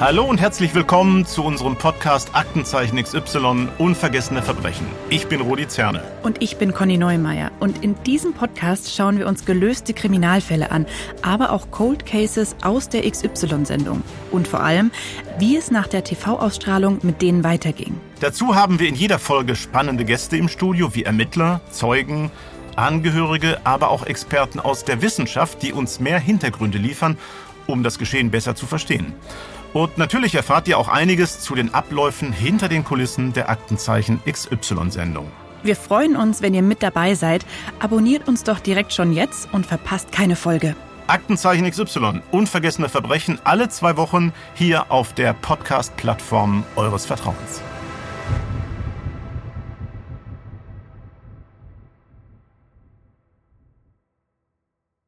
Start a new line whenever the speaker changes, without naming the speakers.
Hallo und herzlich willkommen zu unserem Podcast Aktenzeichen XY Unvergessene Verbrechen. Ich bin Rudi Zerne.
Und ich bin Conny Neumeier. Und in diesem Podcast schauen wir uns gelöste Kriminalfälle an, aber auch Cold Cases aus der XY-Sendung. Und vor allem, wie es nach der TV-Ausstrahlung mit denen weiterging.
Dazu haben wir in jeder Folge spannende Gäste im Studio wie Ermittler, Zeugen, Angehörige, aber auch Experten aus der Wissenschaft, die uns mehr Hintergründe liefern, um das Geschehen besser zu verstehen. Und natürlich erfahrt ihr auch einiges zu den Abläufen hinter den Kulissen der Aktenzeichen XY-Sendung.
Wir freuen uns, wenn ihr mit dabei seid. Abonniert uns doch direkt schon jetzt und verpasst keine Folge.
Aktenzeichen XY, unvergessene Verbrechen, alle zwei Wochen hier auf der Podcast-Plattform eures Vertrauens.